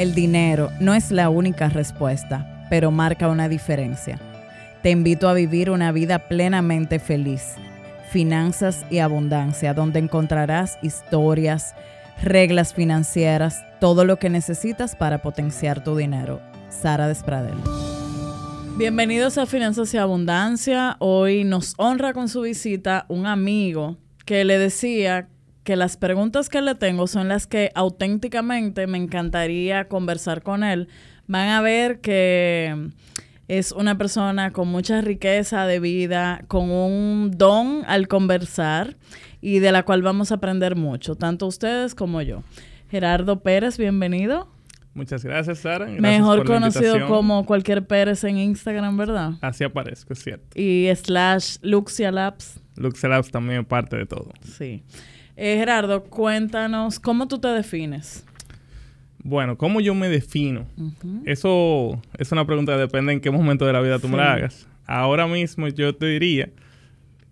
El dinero no es la única respuesta, pero marca una diferencia. Te invito a vivir una vida plenamente feliz. Finanzas y abundancia, donde encontrarás historias, reglas financieras, todo lo que necesitas para potenciar tu dinero. Sara Despradel. Bienvenidos a Finanzas y Abundancia. Hoy nos honra con su visita un amigo que le decía que las preguntas que le tengo son las que auténticamente me encantaría conversar con él. Van a ver que es una persona con mucha riqueza de vida, con un don al conversar y de la cual vamos a aprender mucho, tanto ustedes como yo. Gerardo Pérez, bienvenido. Muchas gracias, Sara. Mejor conocido como cualquier Pérez en Instagram, ¿verdad? Así aparezco, es cierto. Y slash Luxia Labs. Luxia Labs también parte de todo. Sí. Eh, Gerardo, cuéntanos, ¿cómo tú te defines? Bueno, ¿cómo yo me defino? Eso es una pregunta que depende en qué momento de la vida tú me la hagas. Ahora mismo yo te diría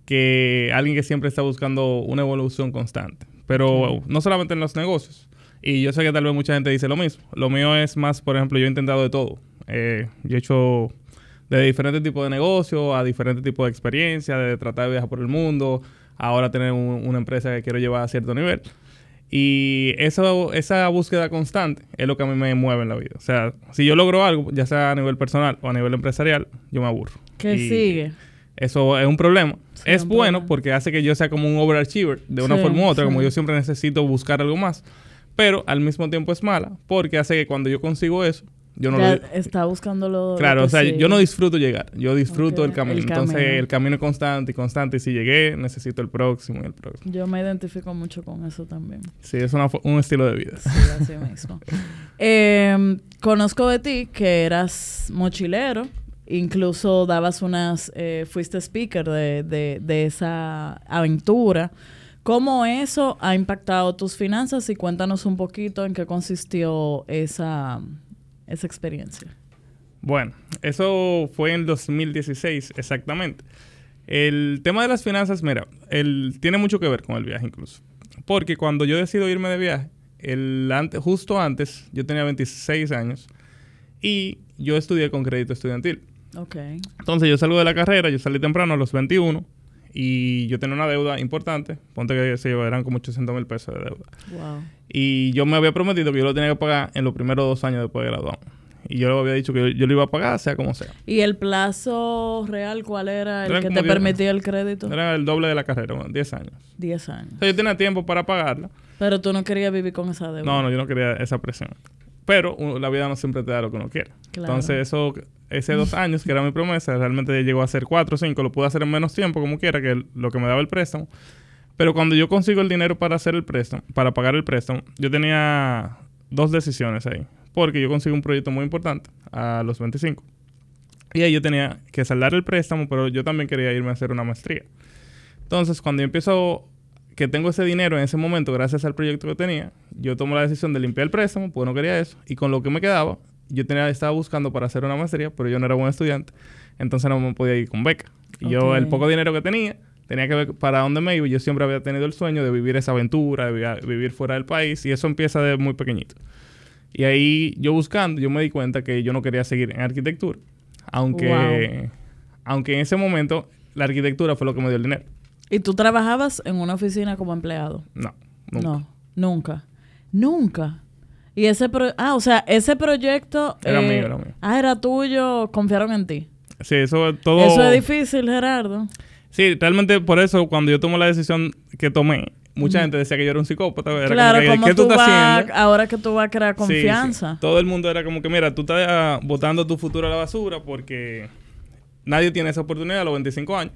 que alguien que siempre está buscando una evolución constante. Pero no solamente en los negocios, y yo sé que tal vez mucha gente dice lo mismo. Lo mío es más, por ejemplo, yo he intentado de todo. Eh, yo he hecho de diferentes tipos de negocios a diferentes tipos de experiencias, de tratar de viajar por el mundo, ahora tener una empresa que quiero llevar a cierto nivel. Y eso, esa búsqueda constante es lo que a mí me mueve en la vida. O sea, si yo logro algo, ya sea a nivel personal o a nivel empresarial, yo me aburro. ¿Qué sigue? Eso es un problema. es bueno porque hace que yo sea como un overachiever de una forma u otra, como yo siempre necesito buscar algo más pero al mismo tiempo es mala porque hace que cuando yo consigo eso, yo no lo... Está buscando lo... Claro, o sea, yo no disfruto llegar, yo disfruto el, camino. Entonces, el camino es constante y constante. Y si llegué, necesito el próximo y el próximo. Yo me identifico mucho con eso también. Sí, es un estilo de vida. Sí, así mismo. Em, conozco de ti que eras mochilero. Incluso dabas unas... Eh, fuiste speaker de, de, de esa aventura. ¿Cómo eso ha impactado tus finanzas? Y cuéntanos un poquito en qué consistió esa, esa experiencia. Bueno, eso fue en 2016 exactamente. El tema de las finanzas, mira, el, tiene mucho que ver con el viaje incluso. Porque cuando yo decido irme de viaje, el justo antes, yo tenía 26 años y yo estudié con crédito estudiantil. Ok. Entonces yo salgo de la carrera, yo salí temprano a los 21 y yo tenía una deuda importante. Ponte que se eran como 800 mil pesos de deuda. Wow. Y yo me había prometido que yo lo tenía que pagar en los primeros dos años después de graduarme. Y yo le había dicho que yo, lo iba a pagar, sea como sea. ¿Y el plazo real cuál era el que te permitía el crédito? Era el doble de la carrera, 10 años. 10 años. O sea, yo tenía tiempo para pagarla. Pero tú no querías vivir con esa deuda. No, no, yo no quería esa presión. Pero la vida no siempre te da lo que uno quiere. Entonces, eso, ese dos años, que era mi promesa, realmente llegó a ser cuatro o cinco. Lo pude hacer en menos tiempo, como quiera, que lo que me daba el préstamo. Pero cuando yo consigo el dinero para hacer el préstamo, para pagar el préstamo, yo tenía dos decisiones ahí. Porque yo consigo un proyecto muy importante a los 25. Y ahí yo tenía que saldar el préstamo, pero yo también quería irme a hacer una maestría. Entonces, cuando yo empiezo que tengo ese dinero en ese momento, gracias al proyecto que tenía, yo tomo la decisión de limpiar el préstamo, pues no quería eso. Y con lo que me quedaba, yo tenía, estaba buscando para hacer una maestría, pero yo no era buen estudiante. Entonces no me podía ir con beca. Y yo, el poco dinero que tenía, tenía que ver para dónde me iba. Yo siempre había tenido el sueño de vivir esa aventura, de vivir fuera del país. Y eso empieza de muy pequeñito. Y ahí yo buscando, yo me di cuenta que yo no quería seguir en arquitectura. Aunque, aunque en ese momento la arquitectura fue lo que me dio el dinero. ¿Y tú trabajabas en una oficina como empleado? No, nunca. No, nunca. Nunca. Y ese ah, o sea, ese proyecto era mío, era mío. Ah, era tuyo, confiaron en ti. Sí, eso todo Eso es difícil, Gerardo. Sí, realmente por eso cuando yo tomé la decisión que tomé, mucha gente decía que yo era un psicópata. Era claro, como que, ¿qué tú, estás haciendo? Ahora que tú vas a crear confianza. Todo el mundo era como que, mira, tú estás botando tu futuro a la basura porque nadie tiene esa oportunidad a los 25 años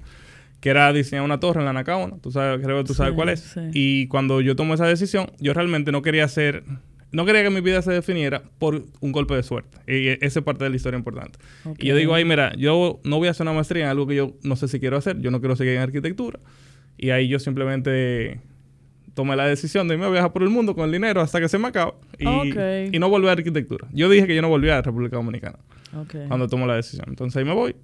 que era diseñar una torre en la Nacaona. Tú sabes, creo que tú sabes cuál es. Y cuando yo tomé esa decisión, yo realmente no quería hacer, no quería que mi vida se definiera por un golpe de suerte. Y esa es parte de la historia importante. Y yo digo, ay, mira, yo no voy a hacer una maestría en algo que yo no sé si quiero hacer. Yo no quiero seguir en arquitectura. Y ahí yo simplemente tomé la decisión de irme a viajar por el mundo con el dinero hasta que se me acaba y, y no volver a arquitectura. Yo dije que yo no volvía a República Dominicana cuando tomo la decisión. Entonces ahí me voy.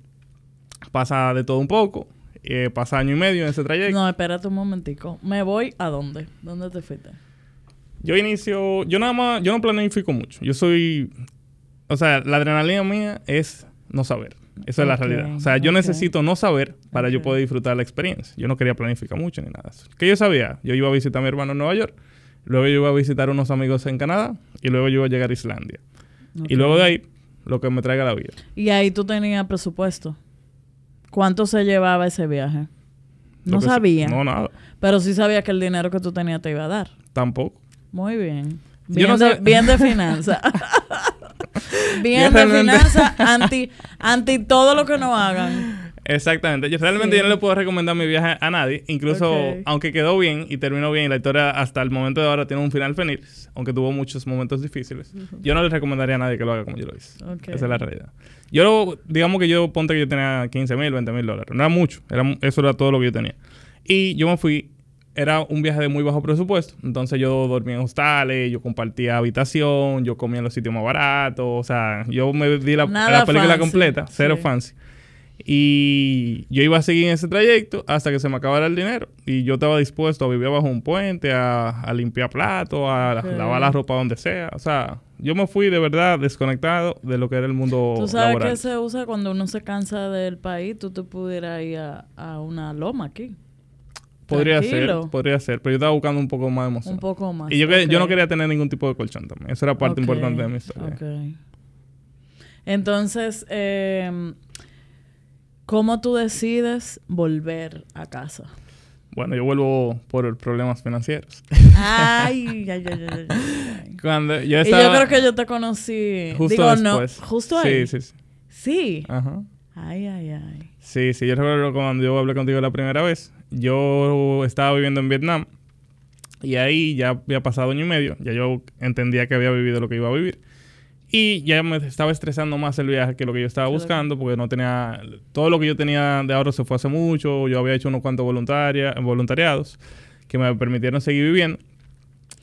Pasa de todo un poco eh, pasa año y medio en ese trayecto. No, espérate un momentico. ¿Me voy a dónde? ¿Dónde te fuiste? Yo inicio, yo nada más, yo no planifico mucho. Yo soy, o sea, la adrenalina mía es no saber. Esa es la realidad. O sea, yo necesito no saber para yo poder disfrutar la experiencia. Yo no quería planificar mucho ni nada. ¿Qué yo sabía? Yo iba a visitar a mi hermano en Nueva York, luego yo iba a visitar a unos amigos en Canadá y luego yo iba a llegar a Islandia. Y luego de ahí, lo que me traiga la vida. ¿Y ahí tú tenías presupuesto? ¿Cuánto se llevaba ese viaje? No sabía. no, nada. Pero sí sabía que el dinero que tú tenías te iba a dar. Tampoco. Muy bien. Bien, de, bien de finanza. bien de finanza, anti, anti todo lo que no hagan. Exactamente. Yo realmente yo no le puedo recomendar mi viaje a nadie. Incluso, aunque quedó bien y terminó bien y la historia hasta el momento de ahora tiene un final feliz, aunque tuvo muchos momentos difíciles, yo no le recomendaría a nadie que lo haga como yo lo hice. Esa es la realidad. Yo, digamos que yo, ponte que yo tenía 15 mil, 20 mil dólares. No era mucho. Era, eso era todo lo que yo tenía. Y yo me fui era un viaje de muy bajo presupuesto. Entonces yo dormía en hostales, yo compartía habitación, yo comía en los sitios más baratos. O sea, yo me di la, película completa, cero fancy. Y yo iba a seguir en ese trayecto hasta que se me acabara el dinero. Y yo estaba dispuesto a vivir bajo un puente, a, limpiar platos, a lavar la ropa donde sea. O sea, yo me fui de verdad desconectado de lo que era el mundo Tú sabes que se usa cuando uno se cansa del país, tú te pudieras ir a, a una loma aquí. Podría ser, podría ser, pero yo estaba buscando un poco más de emoción. Un poco más. Y yo, yo no quería tener ningún tipo de colchón también. Eso era parte importante de mi historia. Ok. Entonces, eh, ¿cómo tú decides volver a casa? Bueno, yo vuelvo por problemas financieros. Ay, ay, ay, ay, ay. Cuando yo estaba... Y yo creo que yo te conocí... Justo después. No, justo ahí. Sí, sí, sí. Sí. Ajá. Ay, ay, ay. Sí, sí. Yo recuerdo cuando yo hablé contigo la primera vez yo estaba viviendo en Vietnam y ahí ya había pasado año y medio, ya yo entendía que había vivido lo que iba a vivir. Y ya me estaba estresando más el viaje que lo que yo estaba buscando, porque no tenía. Todo lo que yo tenía de ahora se fue hace mucho. Yo había hecho unos cuantos voluntaria, voluntariados que me permitieron seguir viviendo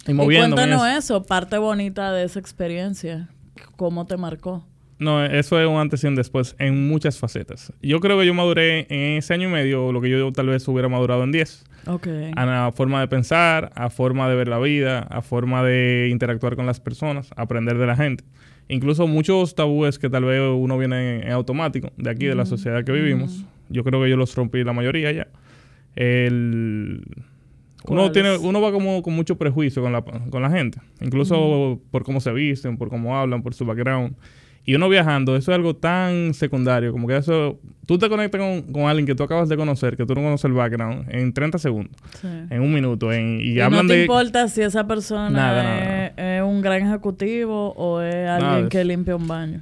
y moviéndome. Y cuéntanos eso, parte bonita de esa experiencia. ¿Cómo te marcó? No, eso es un antes y un después en muchas facetas. Yo creo que yo maduré en ese año y medio lo que yo tal vez hubiera madurado en 10. Ok. A la forma de pensar, a forma de ver la vida, a forma de interactuar con las personas, aprender de la gente. Incluso muchos tabúes que tal vez uno viene en, automático de aquí, de la sociedad que vivimos. Yo creo que yo los rompí la mayoría ya. El... Uno, tiene, uno va como con mucho prejuicio con la, con la gente, incluso por cómo se visten, por cómo hablan, por su background. Y uno viajando, eso es algo tan secundario, como que eso, tú te conectas con, alguien que tú acabas de conocer, que tú no conoces el background, en 30 segundos, en un minuto, en, y, hablan no te importa si esa persona es, un gran ejecutivo o es alguien que limpia un baño.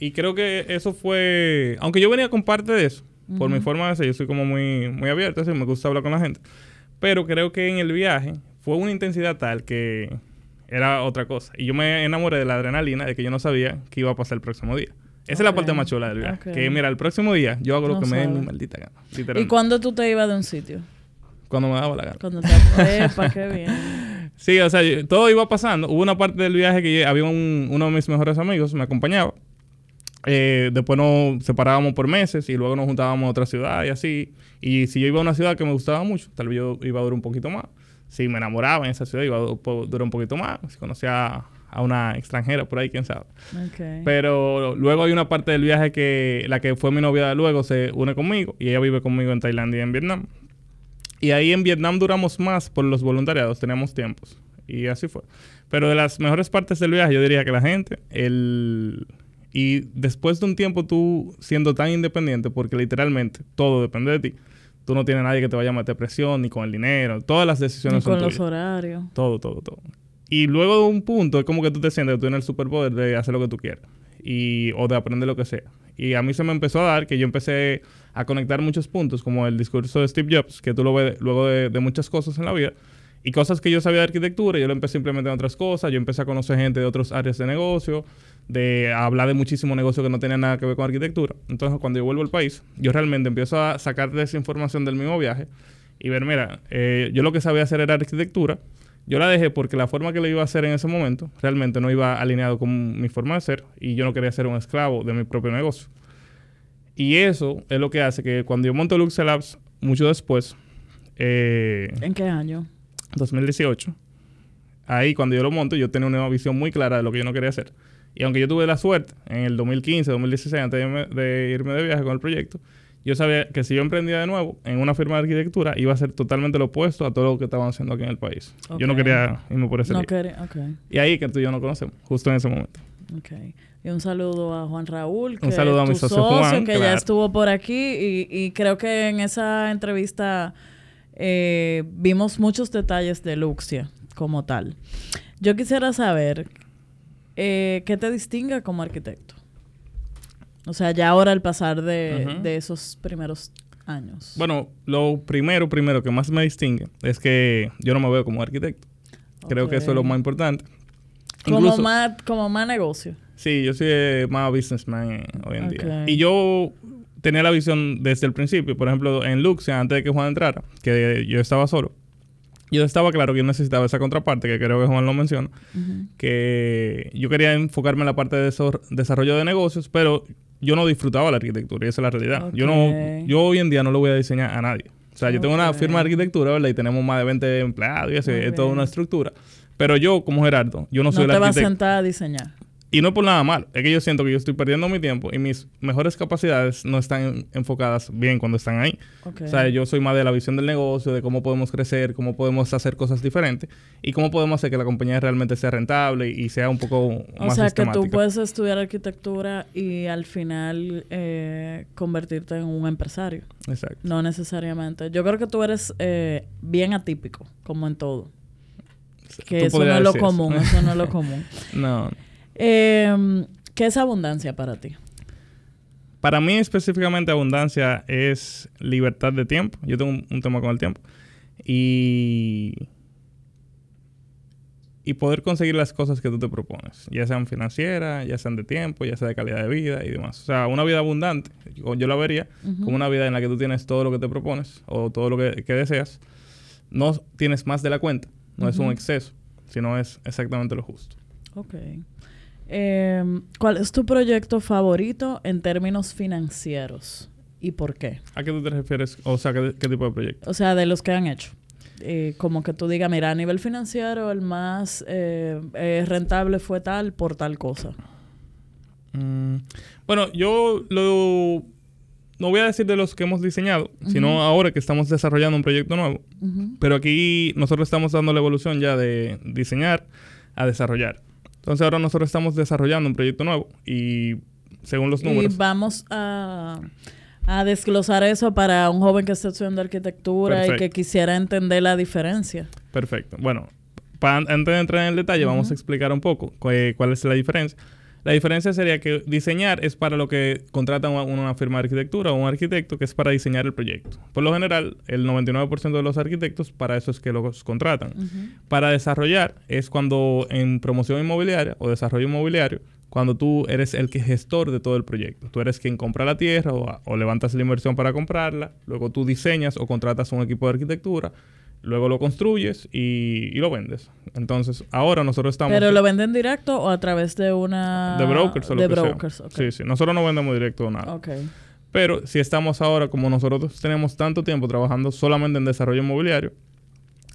Y creo que eso fue, aunque yo venía con parte de eso, por mi forma de ser, yo soy como muy, muy abierto, así, me gusta hablar con la gente, pero creo que en el viaje fue una intensidad tal que era otra cosa. Y yo me enamoré de la adrenalina de que yo no sabía qué iba a pasar el próximo día. Esa es la parte más chula del viaje. Que mira, el próximo día yo hago lo que me dé mi maldita gana. ¿Y cuándo tú te ibas de un sitio? Cuando me daba la gana. Cuando te... Epa, qué bien. Sí, o sea, todo iba pasando. Hubo una parte del viaje que había uno de mis mejores amigos, me acompañaba. Eh, después nos separábamos por meses y luego nos juntábamos a otra ciudad y así. Y si yo iba a una ciudad que me gustaba mucho, tal vez yo iba a durar un poquito más si me enamoraba en esa ciudad, iba a durar un poquito más. Si conocía a una extranjera por ahí, quién sabe. Pero luego hay una parte del viaje que la que fue mi novia de luego se une conmigo y ella vive conmigo en Tailandia y en Vietnam. Y ahí en Vietnam duramos más por los voluntariados, teníamos tiempos. Y así fue. Pero de las mejores partes del viaje, yo diría que la gente, el... Y después de un tiempo tú siendo tan independiente, porque literalmente todo depende de ti, Tú no tienes nadie que te vaya a meter presión, ni con el dinero. Todas las decisiones ni con los horarios. Todo, todo, todo. Y luego de un punto es como que tú te sientes que tú tienes el superpoder de hacer lo que tú quieras. Y, o de aprender lo que sea. Y a mí se me empezó a dar que yo empecé a conectar muchos puntos, como el discurso de Steve Jobs, que tú lo ves luego de, de muchas cosas en la vida. Y cosas que yo sabía de arquitectura, yo lo empecé a implementar en otras cosas. Yo empecé a conocer gente de otras áreas de negocio de hablar de muchísimo negocio que no tenía nada que ver con arquitectura. Entonces, cuando yo vuelvo al país, yo realmente empiezo a sacar de esa información del mismo viaje y ver, mira, eh, yo lo que sabía hacer era arquitectura. Yo la dejé porque la forma que lo iba a hacer en ese momento realmente no iba alineado con mi forma de ser y yo no quería ser un esclavo de mi propio negocio. Y eso es lo que hace que cuando yo monto Luxe Labs, mucho después... Eh, ¿En qué año? 2018 ahí cuando yo lo monto, yo tenía una visión muy clara de lo que yo no quería hacer. Y aunque yo tuve la suerte en el 2015, 2016, antes de, irme de viaje con el proyecto, yo sabía que si yo emprendía de nuevo en una firma de arquitectura, iba a ser totalmente lo opuesto a todo lo que estaban haciendo aquí en el país. Yo no quería irme por ese no quería, okay. Y ahí que tú y yo no conocemos, justo en ese momento. Okay. Y un saludo a Juan Raúl. un saludo a mi socio, Juan. Que ya estuvo por aquí y, creo que en esa entrevista eh, vimos muchos detalles de Luxia como tal. Yo quisiera saber eh, qué te distingue como arquitecto. O sea, ya ahora al pasar de, esos primeros años. Bueno, lo primero, primero que más me distingue es que yo no me veo como arquitecto. Creo que eso es lo más importante. Como, más, como más negocio. Sí, yo soy más businessman hoy en día. Y yo tenía la visión desde el principio. Por ejemplo, en Luxia, antes de que Juan entrara, que yo estaba solo, yo estaba claro que yo necesitaba esa contraparte, que creo que Juan lo menciona, que yo quería enfocarme en la parte de desarrollo de negocios, pero yo no disfrutaba la arquitectura y esa es la realidad. Yo no, yo hoy en día no lo voy a diseñar a nadie. O sea, yo tengo una firma de arquitectura, ¿verdad? Y tenemos más de 20 empleados y eso, es toda una estructura. Pero yo, como Gerardo, yo no soy el arquitecto. No te vas a sentar a diseñar. Y no es por nada mal, es que yo siento que yo estoy perdiendo mi tiempo y mis mejores capacidades no están enfocadas bien cuando están ahí. O sea, yo soy más de la visión del negocio, de cómo podemos crecer, cómo podemos hacer cosas diferentes y cómo podemos hacer que la compañía realmente sea rentable y sea un poco más O sea, que tú puedes estudiar arquitectura y al final eh, convertirte en un empresario. Exacto. No necesariamente. Yo creo que tú eres eh, bien atípico, como en todo. Que eso no es lo común, eso no es lo común. no. Eh, ¿Qué es abundancia para ti? Para mí específicamente abundancia es libertad de tiempo. Yo tengo un, tema con el tiempo. Y, y poder conseguir las cosas que tú te propones, ya sean financieras, ya sean de tiempo, ya sea de calidad de vida y demás. O sea, una vida abundante, yo, la vería como una vida en la que tú tienes todo lo que te propones o todo lo que, deseas. No tienes más de la cuenta, no es un exceso, sino es exactamente lo justo. Ok. Em, ¿Cuál es tu proyecto favorito en términos financieros y por qué? ¿A qué tú te refieres? O sea, ¿qué, tipo de proyecto? O sea, de los que han hecho. Eh, como que tú digas, mira, a nivel financiero el más eh, eh, rentable fue tal por tal cosa. Mm, bueno, yo lo no voy a decir de los que hemos diseñado, sino ahora que estamos desarrollando un proyecto nuevo. Pero aquí nosotros estamos dando la evolución ya de diseñar a desarrollar. Entonces ahora nosotros estamos desarrollando un proyecto nuevo y según los números... Y vamos a, desglosar eso para un joven que está estudiando arquitectura y que quisiera entender la diferencia. Perfecto. Bueno, para, antes de entrar en el detalle, vamos a explicar un poco cuál es la diferencia. La diferencia sería que diseñar es para lo que contrata una, firma de arquitectura o un arquitecto que es para diseñar el proyecto. Por lo general, el 99% de los arquitectos para eso es que los contratan. Para desarrollar es cuando en promoción inmobiliaria o desarrollo inmobiliario, cuando tú eres el que gestor de todo el proyecto. Tú eres quien compra la tierra o, o levantas la inversión para comprarla, luego tú diseñas o contratas un equipo de arquitectura luego lo construyes y, lo vendes. Entonces, ahora nosotros estamos... ¿Pero lo venden directo o a través de una... De brokers o lo de brokers, Sí, sí. Nosotros no vendemos directo nada. Okay. Pero si estamos ahora, como nosotros tenemos tanto tiempo trabajando solamente en desarrollo inmobiliario,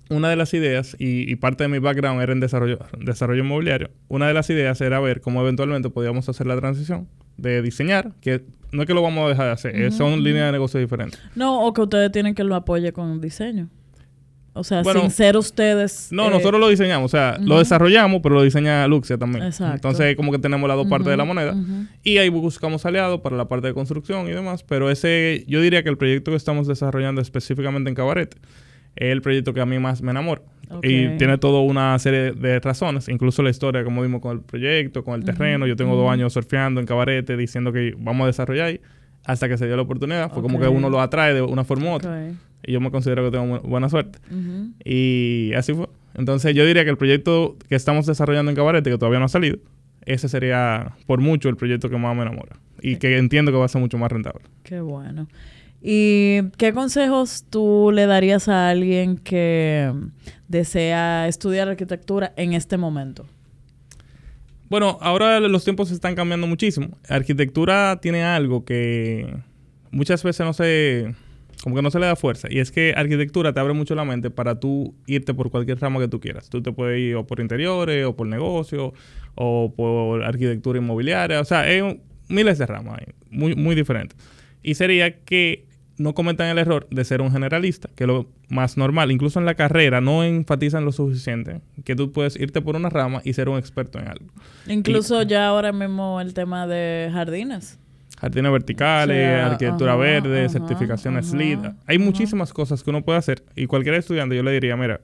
una de las ideas, y, parte de mi background era en desarrollo, desarrollo inmobiliario, una de las ideas era ver cómo eventualmente podíamos hacer la transición de diseñar, que no es que lo vamos a dejar de hacer, son líneas de negocio diferentes. No, o que ustedes tienen que lo apoye con diseño. O sea, sin ser ustedes. No, eh, nosotros lo diseñamos. O sea, lo desarrollamos, pero lo diseña Luxia también. Exacto. Entonces, como que tenemos las dos partes de la moneda. Y ahí buscamos aliados para la parte de construcción y demás. Pero ese, yo diría que el proyecto que estamos desarrollando específicamente en Cabaret es el proyecto que a mí más me enamora. Y tiene toda una serie de razones, incluso la historia, como vimos con el proyecto, con el terreno. Yo tengo dos años surfeando en Cabarete diciendo que vamos a desarrollar ahí hasta que se dio la oportunidad. Fue como que uno lo atrae de una forma u otra. Y yo me considero que tengo buena suerte. Y así fue. Entonces yo diría que el proyecto que estamos desarrollando en Cabarete, que todavía no ha salido, ese sería por mucho el proyecto que más me enamora. Y que entiendo que va a ser mucho más rentable. Qué bueno. ¿Y qué consejos tú le darías a alguien que desea estudiar arquitectura en este momento? Bueno, ahora los tiempos están cambiando muchísimo. Arquitectura tiene algo que muchas veces no se como que no se le da fuerza. Y es que arquitectura te abre mucho la mente para tú irte por cualquier rama que tú quieras. Tú te puedes ir o por interiores, o por negocio, o por arquitectura inmobiliaria. O sea, hay miles de ramas ahí, muy, muy diferentes. Y sería que no cometan el error de ser un generalista, que es lo más normal. Incluso en la carrera no enfatizan lo suficiente que tú puedes irte por una rama y ser un experto en algo. Incluso ya ahora mismo el tema de jardines. Jardines verticales, arquitectura verde, certificaciones LEED. Hay muchísimas cosas que uno puede hacer y cualquier estudiante yo le diría, mira,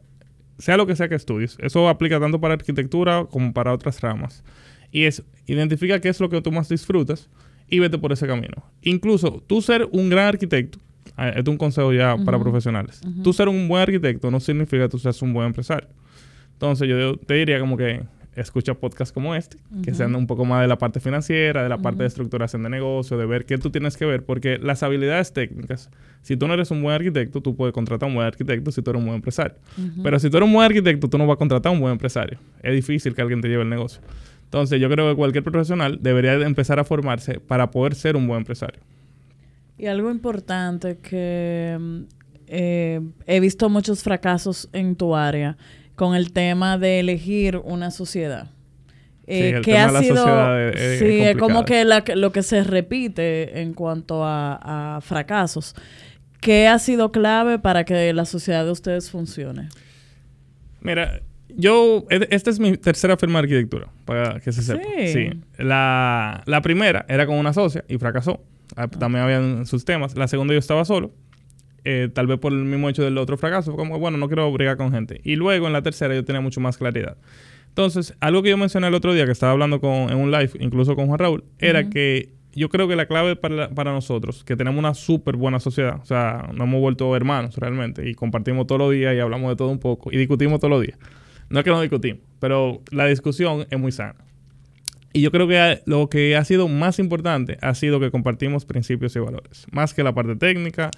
sea lo que sea que estudies, eso aplica tanto para arquitectura como para otras ramas. Y es, identifica qué es lo que tú más disfrutas y vete por ese camino. Incluso tú ser un gran arquitecto, ah, esto es un consejo ya para profesionales, tú ser un buen arquitecto no significa que tú seas un buen empresario. Entonces yo te diría como que escucha podcasts como este, que sean un poco más de la parte financiera, de la parte de estructuración de negocio, de ver qué tú tienes que ver, porque las habilidades técnicas, si tú no eres un buen arquitecto, tú puedes contratar a un buen arquitecto si tú eres un buen empresario. Pero si tú eres un buen arquitecto, tú no vas a contratar a un buen empresario. Es difícil que alguien te lleve el negocio. Entonces yo creo que cualquier profesional debería empezar a formarse para poder ser un buen empresario. Y algo importante que mm, eh, he visto muchos fracasos en tu área con el tema de elegir una sociedad. Eh, que ha sido sí es como que lo que se repite en cuanto a, a fracasos ¿qué ha sido clave para que la sociedad de ustedes funcione? Mira, yo, esta es mi tercera firma de arquitectura, para que se sepa. Sí. La, primera era con una socia y fracasó. Ah, ah. También habían sus temas. La segunda yo estaba solo. Eh, tal vez por el mismo hecho del otro fracaso. Como, bueno, no quiero brigar con gente. Y luego en la tercera yo tenía mucho más claridad. Entonces, algo que yo mencioné el otro día, que estaba hablando con, en un live, incluso con Juan Raúl, era que yo creo que la clave para, para nosotros, que tenemos una súper buena sociedad, o sea, nos hemos vuelto hermanos realmente, y compartimos todos los días y hablamos de todo un poco, y discutimos todos los días. No es que no discutimos, pero la discusión es muy sana. Y yo creo que lo que ha sido más importante ha sido que compartimos principios y valores. Más que la parte técnica,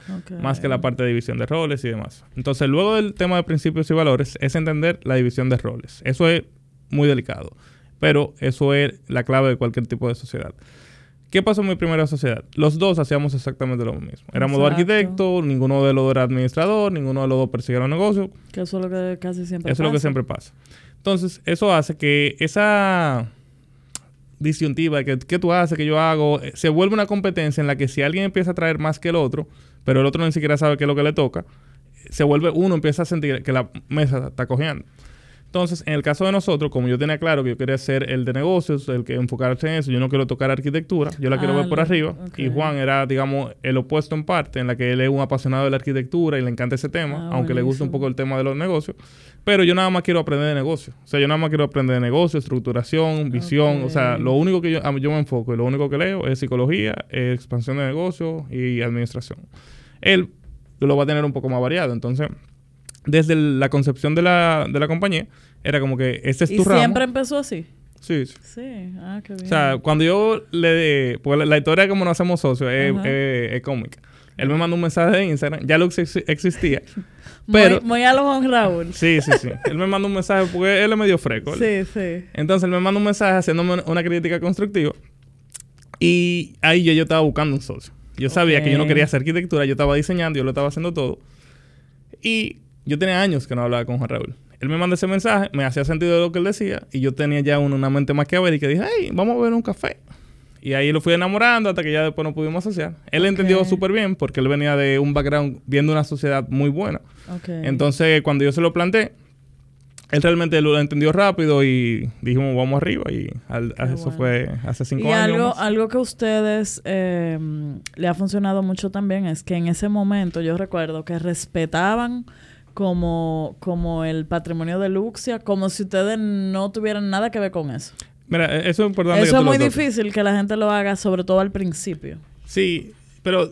más que la parte de división de roles y demás. Entonces, luego del tema de principios y valores, es entender la división de roles. Eso es muy delicado. Pero eso es la clave de cualquier tipo de sociedad. ¿Qué pasó en mi primera sociedad? Los dos hacíamos exactamente lo mismo. Éramos dos arquitectos, ninguno de los dos era administrador, ninguno de los dos perseguía los negocios. Que eso es lo que casi siempre eso pasa. es lo que siempre pasa. Entonces, eso hace que esa disyuntiva que, que tú haces, que yo hago, eh, se vuelve una competencia en la que si alguien empieza a traer más que el otro, pero el otro ni siquiera sabe qué es lo que le toca, se vuelve uno, empieza a sentir que la mesa está cogiendo. Entonces, en el caso de nosotros, como yo tenía claro que yo quería ser el de negocios, el que enfocarse en eso, yo no quiero tocar arquitectura, yo la quiero ver por ah, arriba. Y Juan era, digamos, el opuesto en parte, en la que él es un apasionado de la arquitectura y le encanta ese tema, ah, aunque le gusta un poco el tema de los negocios. Pero yo nada más quiero aprender de negocios. O sea, yo nada más quiero aprender de negocios, estructuración, visión. O sea, lo único que yo, yo me enfoco y lo único que leo es psicología, expansión de negocios y administración. Él lo va a tener un poco más variado. Entonces, desde la concepción de la, de la compañía, era como que este es tu ¿Y siempre empezó así? Sí, sí. Sí, ah, qué bien. O sea, cuando yo le... Porque la, historia de cómo nos hacemos socios es, cómica. Él me mandó un mensaje de Instagram, ya lo existía. pero... Muy, a lo Juan Raúl. Sí, sí, sí. él me mandó un mensaje porque él es medio fresco. Sí, sí. Entonces él me mandó un mensaje haciéndome una crítica constructiva. Y ahí yo, yo estaba buscando un socio. Yo sabía que yo no quería hacer arquitectura, yo estaba diseñando, yo lo estaba haciendo todo. Y yo tenía años que no hablaba con Juan Raúl. Él me mandó ese mensaje, me hacía sentido lo que él decía, y yo tenía ya una, mente más que y que dije, hey, vamos a beber un café. Y ahí lo fui enamorando hasta que ya después nos pudimos asociar. Él entendió súper bien porque él venía de un background viendo una sociedad muy buena. Entonces, cuando yo se lo planteé, él realmente lo entendió rápido y dijimos, vamos arriba. Y eso fue hace cinco y años. Algo, algo que a ustedes eh, le ha funcionado mucho también es que en ese momento yo recuerdo que respetaban como, como el patrimonio de Luxia, como si ustedes no tuvieran nada que ver con eso. Mira, e-, eso es importante. Eso es muy difícil que la gente lo haga, sobre todo al principio. Sí, pero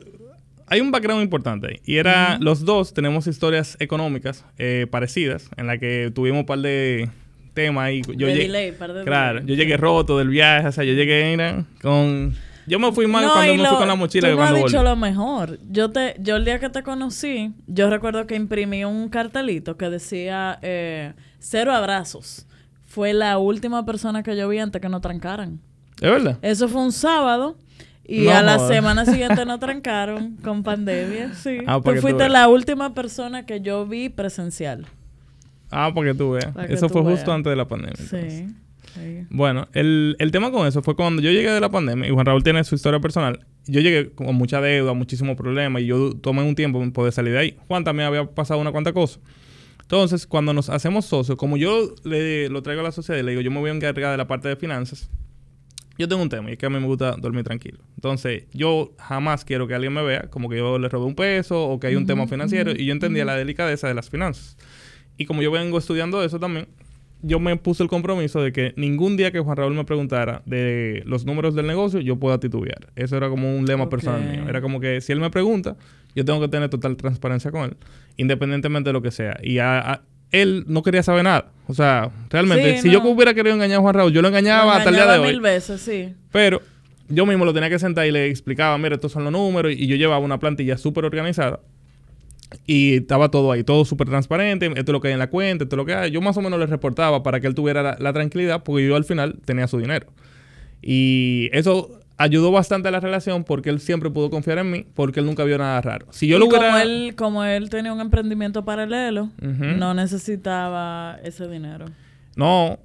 hay un background importante ahí. Y era, los dos tenemos historias económicas eh, parecidas, en la que tuvimos un par de temas y yo llegué, claro, yo llegué roto del viaje, o sea, yo llegué con yo me fui mal cuando me fui con la mochila. Tú me has dicho lo mejor. Yo te, yo el día que te conocí, yo recuerdo que imprimí un cartelito que decía eh, cero abrazos. Fue la última persona que yo vi antes que nos trancaran. ¿Es verdad? Eso fue un sábado Y a la semana siguiente nos trancaron con pandemia, sí. Ah, tú fuiste la última persona que yo vi presencial. Ah, porque tú veas. Eso fue justo antes de la pandemia. Sí. Bueno, el, el, tema con eso fue cuando yo llegué de la pandemia, y Juan Raúl tiene su historia personal, yo llegué con mucha deuda, muchísimos problemas, y yo tomé un tiempo para poder salir de ahí. Juan también había pasado una cuanta cosa. Entonces, cuando nos hacemos socios, como yo le, lo traigo a la sociedad y le digo, yo me voy a encargar de la parte de finanzas, yo tengo un tema y es que a mí me gusta dormir tranquilo. Entonces, yo jamás quiero que alguien me vea como que yo le robé un peso o que hay un tema financiero y yo entendía la delicadeza de las finanzas. Y como yo vengo estudiando eso también, yo me puse el compromiso de que ningún día que Juan Raúl me preguntara de los números del negocio, yo pueda titubear. Eso era como un lema personal mío. Era como que si él me pregunta, yo tengo que tener total transparencia con él, independientemente de lo que sea. Y a, él no quería saber nada. O sea, realmente, si yo hubiera querido engañar a Juan Raúl, yo lo engañaba, hasta el día de hoy. mil veces, sí. Pero yo mismo lo tenía que sentar y le explicaba, mira, estos son los números, y yo llevaba una plantilla súper organizada y estaba todo ahí, todo súper transparente, esto es lo que hay en la cuenta, esto es lo que hay. Yo más o menos le reportaba para que él tuviera la, tranquilidad, porque yo al final tenía su dinero. Y eso ayudó bastante a la relación porque él siempre pudo confiar en mí, porque él nunca vio nada raro. Si yo lo hubiera... Como él, como él tenía un emprendimiento paralelo, no necesitaba ese dinero. No,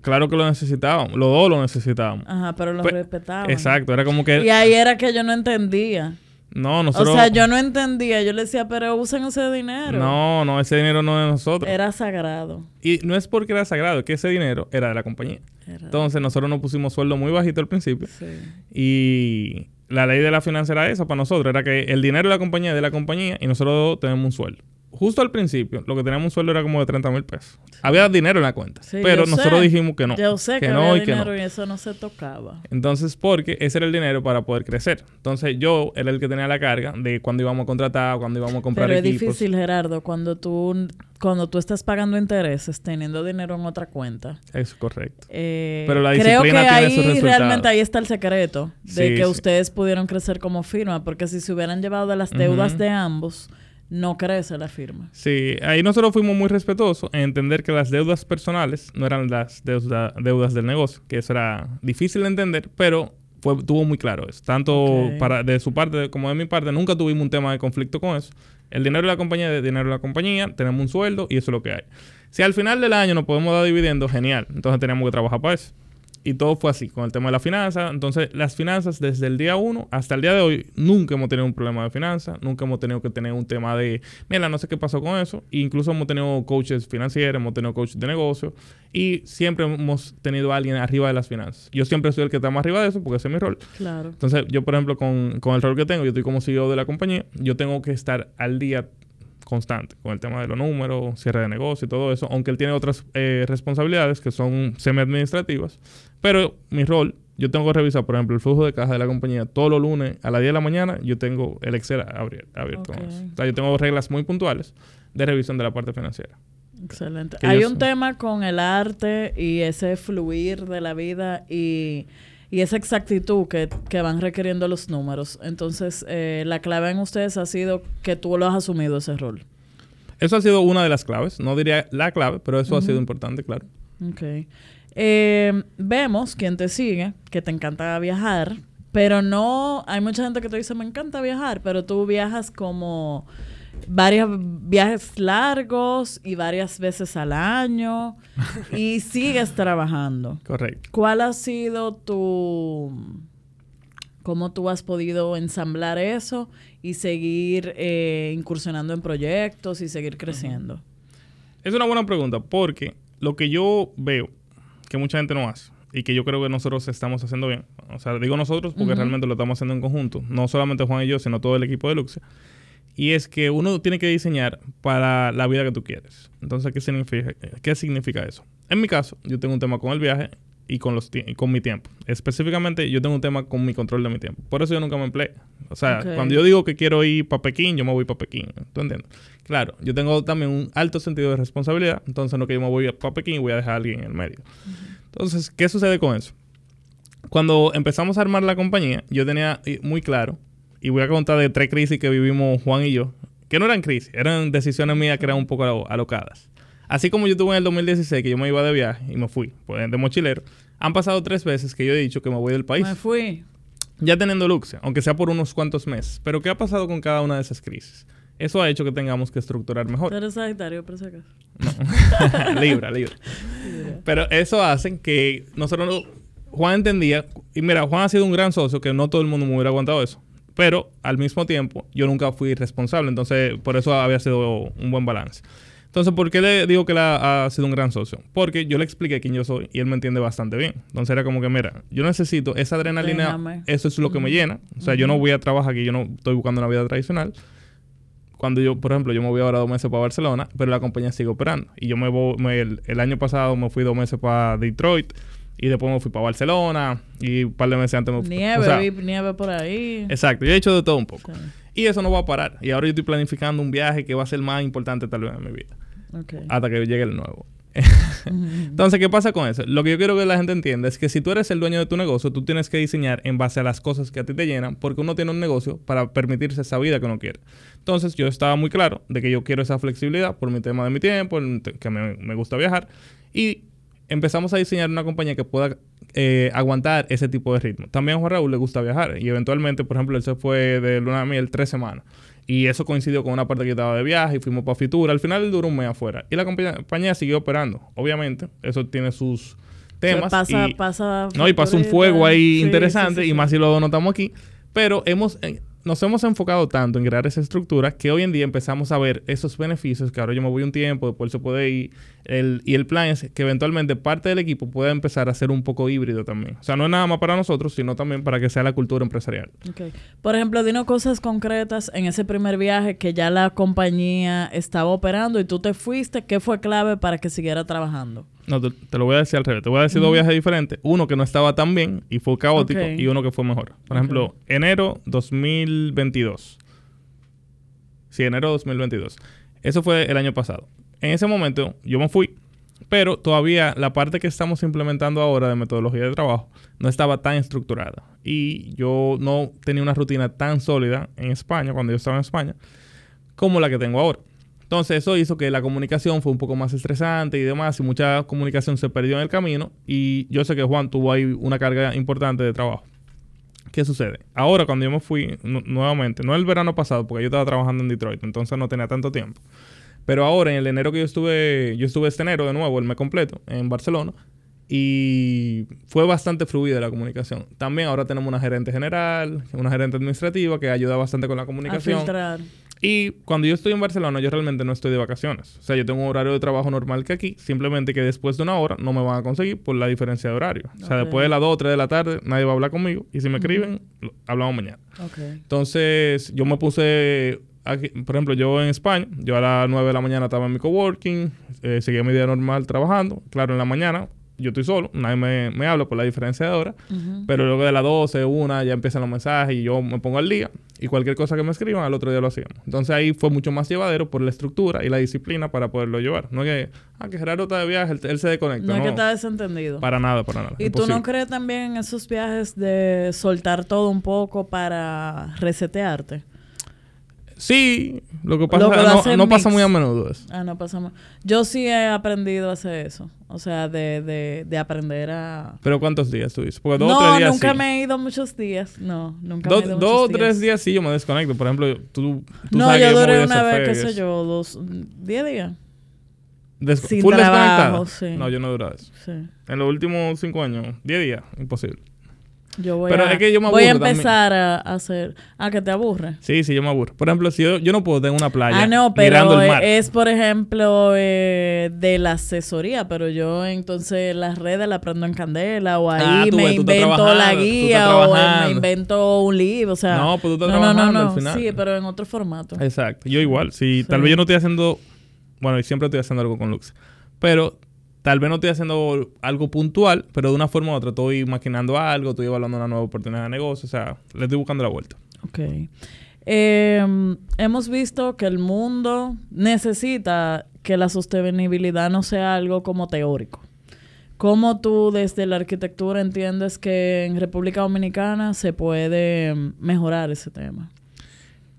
claro que lo necesitábamos. Los dos lo necesitábamos. Ajá, pero lo pues, respetaban. Exacto, era como que... Y ahí era que yo no entendía. No, nosotros... O sea, yo no entendía. Yo le decía, pero usen ese dinero. No, no, ese dinero no es de nosotros. Era sagrado. Y no es porque era sagrado, es que ese dinero era de la compañía. Entonces, nosotros nos pusimos sueldo muy bajito al principio. Sí. Y la ley de la finanza era esa para nosotros. Era que el dinero de la compañía es de la compañía y nosotros tenemos un sueldo justo al principio, lo que teníamos un sueldo era como de 30 mil pesos. Había dinero en la cuenta. pero nosotros dijimos que no. Yo sé que, no había y dinero y eso no se tocaba. Entonces, porque ese era el dinero para poder crecer. Entonces, yo era el que tenía la carga de cuando íbamos a contratar, cuando íbamos a comprar pero Pero es difícil, Gerardo, cuando tú cuando tú estás pagando intereses teniendo dinero en otra cuenta. Es correcto. Eh, pero la disciplina creo que ahí realmente ahí está el secreto de que ustedes pudieron crecer como firma, porque si se hubieran llevado de las deudas de ambos no crece la firma. Sí, ahí nosotros fuimos muy respetuosos en entender que las deudas personales no eran las deudas del negocio, que eso era difícil de entender, pero fue, tuvo muy claro eso. Tanto para, de su parte como de mi parte, nunca tuvimos un tema de conflicto con eso. El dinero de la compañía es dinero de la compañía, tenemos un sueldo y eso es lo que hay. Si al final del año nos podemos dar dividendos, genial. Entonces tenemos que trabajar para eso y todo fue así, con el tema de la finanza. Entonces, las finanzas desde el día uno hasta el día de hoy, nunca hemos tenido un problema de finanzas, nunca hemos tenido que tener un tema de, mira, no sé qué pasó con eso. E incluso hemos tenido coaches financieros, hemos tenido coaches de negocio y siempre hemos tenido a alguien arriba de las finanzas. Yo siempre soy el que está más arriba de eso porque ese es mi rol. Claro. Entonces, yo, por ejemplo, con, con el rol que tengo, yo estoy como CEO de la compañía, yo tengo que estar al día constante con el tema de los números, cierre de negocio y todo eso, aunque él tiene otras eh, responsabilidades que son semi-administrativas. Pero mi rol, yo tengo que revisar, por ejemplo, el flujo de caja de la compañía todos los lunes a las 10 de la mañana, yo tengo el Excel abierto. O sea, yo tengo reglas muy puntuales de revisión de la parte financiera. Excelente. Hay un tema con el arte y ese fluir de la vida y y esa exactitud que, van requiriendo los números. Entonces, eh, la clave en ustedes ha sido que tú lo has asumido ese rol. Eso ha sido una de las claves. No diría la clave, pero eso ha sido importante, claro. Ok. Eh, vemos quien te sigue, que te encanta viajar, pero no... Hay mucha gente que te dice, me encanta viajar, pero tú viajas como varios viajes largos y varias veces al año y sigues trabajando. Correcto. ¿Cuál ha sido tu... cómo tú has podido ensamblar eso y seguir eh, incursionando en proyectos y seguir creciendo? Es una buena pregunta porque lo que yo veo que mucha gente no hace y que yo creo que nosotros estamos haciendo bien, o sea, digo nosotros porque realmente lo estamos haciendo en conjunto, no solamente Juan y yo, sino todo el equipo de Luxe, y es que uno tiene que diseñar para la vida que tú quieres. Entonces, ¿qué significa, qué significa eso? En mi caso, yo tengo un tema con el viaje y con, los con mi tiempo. Específicamente, yo tengo un tema con mi control de mi tiempo. Por eso yo nunca me empleé. O sea, cuando yo digo que quiero ir para Pekín, yo me voy para Pekín. ¿Tú entiendes? Claro, yo tengo también un alto sentido de responsabilidad. Entonces, no que yo me voy para Pekín y voy a dejar a alguien en el medio. Entonces, ¿qué sucede con eso? Cuando empezamos a armar la compañía, yo tenía muy claro y voy a contar de tres crisis que vivimos Juan y yo, que no eran crisis, eran decisiones mías que eran un poco alocadas. Así como yo tuve en el 2016 que yo me iba de viaje y me fui, pues, de mochilero, han pasado tres veces que yo he dicho que me voy del país. Me fui. ya teniendo Luxia, aunque sea por unos cuantos meses. Pero ¿qué ha pasado con cada una de esas crisis? Eso ha hecho que tengamos que estructurar mejor. ¿Eres Sagitario, por si acaso? No. libra, libra. Pero eso hace que nosotros... Juan entendía... Y mira, Juan ha sido un gran socio que no todo el mundo me hubiera aguantado eso. Pero al mismo tiempo, yo nunca fui responsable. Entonces, por eso había sido un buen balance. Entonces, ¿por qué le digo que él ha, sido un gran socio? Porque yo le expliqué quién yo soy y él me entiende bastante bien. Entonces era como que, mira, yo necesito esa adrenalina, eso es lo que me llena. O sea, yo no voy a trabajar aquí, yo no estoy buscando una vida tradicional. Cuando yo, por ejemplo, yo me voy ahora dos meses para Barcelona, pero la compañía sigue operando. Y yo me voy, el, año pasado me fui dos meses para Detroit y después me fui para Barcelona y un par de meses antes me fui. Nieve, nieve por ahí. Exacto, yo he hecho de todo un poco. Y eso no va a parar. Y ahora yo estoy planificando un viaje que va a ser más importante tal vez en mi vida. Hasta que llegue el nuevo. Entonces, ¿qué pasa con eso? Lo que yo quiero que la gente entienda es que si tú eres el dueño de tu negocio, tú tienes que diseñar en base a las cosas que a ti te llenan, porque uno tiene un negocio para permitirse esa vida que uno quiere. Entonces, yo estaba muy claro de que yo quiero esa flexibilidad por mi tema de mi tiempo, que me, gusta viajar, y empezamos a diseñar una compañía que pueda eh, aguantar ese tipo de ritmo. También a Juan Raúl le gusta viajar, y eventualmente, por ejemplo, él se fue de luna de miel tres semanas. Y eso coincidió con una parte que estaba de viaje y fuimos para Fitura. Al final duró un mes afuera. Y la compañía siguió operando. Obviamente, eso tiene sus temas. Pasa, pasa. No, y pasa un fuego ahí interesante. y más si lo notamos aquí. Pero hemos, eh, nos hemos enfocado tanto en crear esa estructura que hoy en día empezamos a ver esos beneficios, que ahora yo me voy un tiempo, después se puede ir, el, y el plan es que eventualmente parte del equipo pueda empezar a ser un poco híbrido también. O sea, no es nada más para nosotros, sino también para que sea la cultura empresarial. Okay. Por ejemplo, dinos cosas concretas en ese primer viaje que ya la compañía estaba operando y tú te fuiste, ¿qué fue clave para que siguiera trabajando? No, te, lo voy a decir al revés. Te voy a decir dos viajes diferentes. Uno que no estaba tan bien y fue caótico y uno que fue mejor. Por ejemplo, enero 2022. Sí, enero 2022. Eso fue el año pasado. En ese momento yo me fui, pero todavía la parte que estamos implementando ahora de metodología de trabajo no estaba tan estructurada. Y yo no tenía una rutina tan sólida en España, cuando yo estaba en España, como la que tengo ahora. Entonces eso hizo que la comunicación fue un poco más estresante y demás, y mucha comunicación se perdió en el camino. Y yo sé que Juan tuvo ahí una carga importante de trabajo. ¿Qué sucede? Ahora cuando yo me fui nuevamente, no el verano pasado, porque yo estaba trabajando en Detroit, entonces no tenía tanto tiempo. Pero ahora, en el enero que yo estuve, yo estuve este enero de nuevo, el mes completo, en Barcelona, y fue bastante fluida la comunicación. También ahora tenemos una gerente general, una gerente administrativa que ayuda bastante con la comunicación. Y cuando yo estoy en Barcelona, yo realmente no estoy de vacaciones. O sea, yo tengo un horario de trabajo normal que aquí, simplemente que después de una hora no me van a conseguir por la diferencia de horario. O sea, después de las 2 o 3 de la tarde nadie va a hablar conmigo. Y si me escriben, hablamos mañana. Entonces, yo me puse Aquí, por ejemplo, yo en España, yo a las 9 de la mañana estaba en mi coworking, eh, seguía mi día normal trabajando. Claro, en la mañana yo estoy solo, nadie me, me habla por la diferencia de hora, pero luego de las 12, una, ya empiezan los mensajes y yo me pongo al día y cualquier cosa que me escriban, al otro día lo hacíamos. Entonces ahí fue mucho más llevadero por la estructura y la disciplina para poderlo llevar. No es que, ah, que Gerardo está de viaje, él, se desconecta. No, es que está desentendido. Para nada, para nada. ¿Y tú no crees también en esos viajes de soltar todo un poco para resetearte? Sí, lo que pasa es que no, pasa muy a menudo eso. Ah, no pasa Yo sí he aprendido a hacer eso. O sea, de, de, de aprender a... ¿Pero cuántos días tuviste? Porque dos o tres días nunca me he ido muchos días. No, nunca me he ido Dos o tres días sí yo me desconecto. Por ejemplo, tú, tú No, yo duré una vez, qué sé yo, dos... Diez días. Sin full trabajo, sí. No, yo no he durado eso. Sí. En los últimos cinco años, diez días, imposible. Yo voy a, es que yo me voy a empezar a hacer. Ah, que te aburre. Sí, sí, yo me aburro. Por ejemplo, si yo, yo no puedo tener una playa. Ah, no, pero es, por ejemplo, eh, de la asesoría. Pero yo entonces las redes las prendo en candela o ah, ahí me invento la guía o me invento un libro. O sea, no, pues tú estás no, trabajando no, no, al final. Sí, pero en otro formato. Exacto. Yo igual. Si tal vez yo no estoy haciendo. Bueno, y siempre estoy haciendo algo con Lux. Pero Tal vez no estoy haciendo algo puntual, pero de una forma u otra estoy maquinando algo, estoy evaluando una nueva oportunidad de negocio, o sea, le estoy buscando la vuelta. Ok. Em, hemos visto que el mundo necesita que la sostenibilidad no sea algo como teórico. ¿Cómo tú desde la arquitectura entiendes que en República Dominicana se puede mejorar ese tema?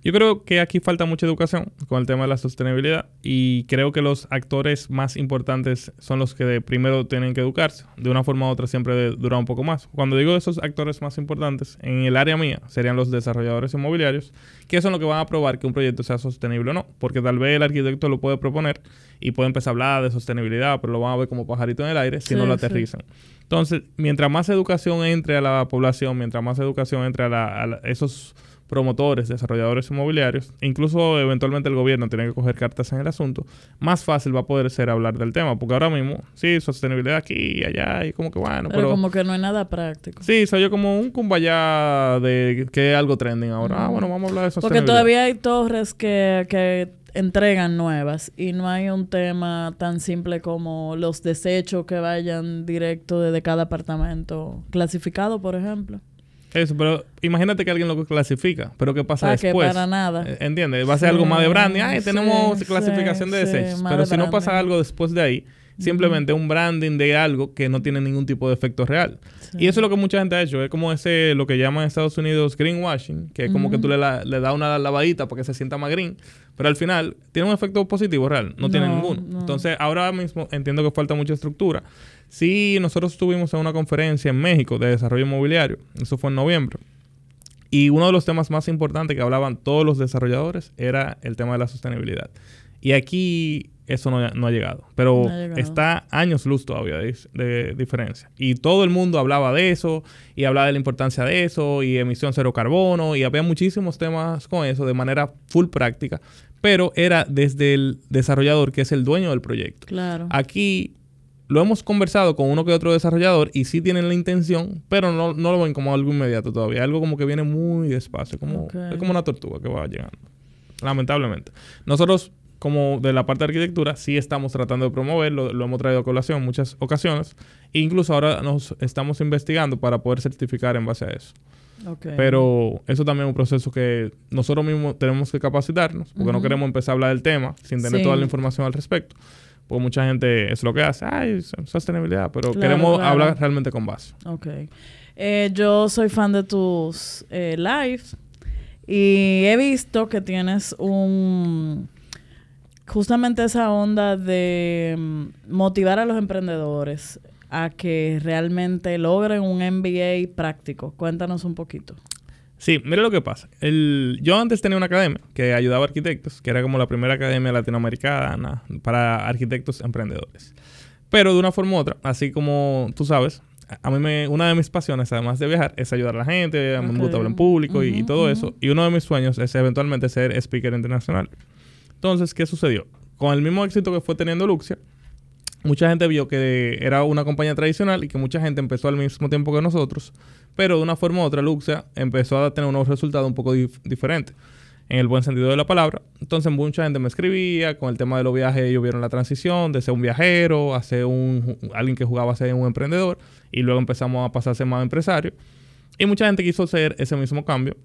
Yo creo que aquí falta mucha educación con el tema de la sostenibilidad y creo que los actores más importantes son los que primero tienen que educarse. De una forma u otra siempre dura un poco más. Cuando digo esos actores más importantes, en el área mía serían los desarrolladores inmobiliarios, que son los que van a probar que un proyecto sea sostenible o no. Porque tal vez el arquitecto lo puede proponer y puede empezar a hablar de sostenibilidad, pero lo van a ver como pajarito en el aire si no lo aterrizan. Entonces, mientras más educación entre a la población, mientras más educación entre a, a esos promotores, desarrolladores inmobiliarios, incluso eventualmente el gobierno tiene que coger cartas en el asunto, más fácil va a poder ser hablar del tema. Porque ahora mismo, sí, sostenibilidad aquí y allá, y como que bueno. Pero, como que no hay nada práctico. Sí, soy yo como un cumbaya de que es algo trending ahora. Ah, bueno, vamos a hablar de sostenibilidad. Porque todavía hay torres que, que entregan nuevas y no hay un tema tan simple como los desechos que vayan directo desde cada apartamento clasificado, por ejemplo. Eso, pero imagínate que alguien lo clasifica, pero ¿qué pasa después? Que para nada. Eh, ¿Entiendes? Va a ser algo más de branding. Ay, tenemos clasificación de desechos. pero si no pasa algo después de ahí, simplemente un branding de algo que no tiene ningún tipo de efecto real. Y eso es lo que mucha gente ha hecho. Es como ese, lo que llaman en Estados Unidos greenwashing, que es como que tú le, le das una lavadita para que se sienta más green. Pero al final tiene un efecto positivo real. No, tiene ninguno. Entonces, ahora mismo entiendo que falta mucha estructura. Sí, nosotros estuvimos en una conferencia en México de desarrollo inmobiliario. Eso fue en noviembre. Y uno de los temas más importantes que hablaban todos los desarrolladores era el tema de la sostenibilidad. Y aquí eso no, ha llegado. Pero está años luz todavía de, diferencia. Y todo el mundo hablaba de eso, y hablaba de la importancia de eso, y emisión cero carbono, y había muchísimos temas con eso de manera full práctica. Pero era desde el desarrollador, que es el dueño del proyecto. Claro. Aquí lo hemos conversado con uno que otro desarrollador y sí tienen la intención, pero no, lo ven como algo inmediato todavía. Algo como que viene muy despacio, como, es como una tortuga que va llegando. Lamentablemente. Nosotros, como de la parte de arquitectura, sí estamos tratando de promoverlo, lo hemos traído a colación en muchas ocasiones. E incluso ahora nos estamos investigando para poder certificar en base a eso. Pero eso también es un proceso que nosotros mismos tenemos que capacitarnos, porque no queremos empezar a hablar del tema sin tener toda la información al respecto. Porque mucha gente es lo que hace, ay, sostenibilidad, pero queremos hablar realmente con base. Ok. Eh, yo soy fan de tus eh, lives y he visto que tienes un justamente esa onda de mm, motivar a los emprendedores a que realmente logren un MBA práctico. Cuéntanos un poquito. Sí, mira lo que pasa. El, yo antes tenía una academia que ayudaba a arquitectos, que era como la primera academia latinoamericana para arquitectos emprendedores. Pero de una forma u otra, así como tú sabes, a mí me, una de mis pasiones, además de viajar, es ayudar a la gente, okay. hablar en público y, todo eso. Y uno de mis sueños es eventualmente ser speaker internacional. Entonces, ¿qué sucedió? Con el mismo éxito que fue teniendo Luxia, mucha gente vio que era una compañía tradicional y que mucha gente empezó al mismo tiempo que nosotros, pero de una forma u otra Luxia empezó a tener unos resultados un poco diferentes, en el buen sentido de la palabra. Entonces mucha gente me escribía, con el tema de los viajes ellos vieron la transición de ser un viajero a ser un, alguien que jugaba a ser un emprendedor y luego empezamos a pasar a ser más empresario. Y mucha gente quiso hacer ese mismo cambio.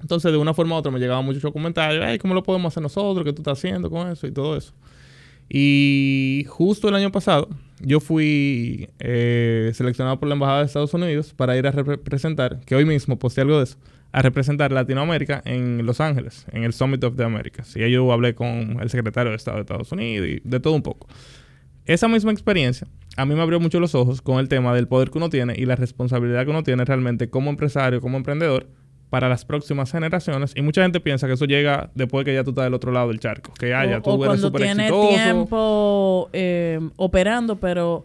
Entonces, de una forma u otra me llegaban muchos comentarios, ¿cómo lo podemos hacer nosotros? ¿Qué tú estás haciendo con eso? Y todo eso. Y justo el año pasado, yo fui eh, seleccionado por la Embajada de Estados Unidos para ir a representar, que hoy mismo posté algo de eso, a representar Latinoamérica en Los Ángeles, en el Summit of the Americas. Y ahí yo hablé con el secretario de Estado de Estados Unidos y de todo un poco. Esa misma experiencia a mí me abrió mucho los ojos con el tema del poder que uno tiene y la responsabilidad que uno tiene realmente como empresario, como emprendedor, para las próximas generaciones. Y mucha gente piensa que eso llega después de que ya tú estás del otro lado del charco. Que haya, tú o eres súper exitoso. tiempo eh, operando, pero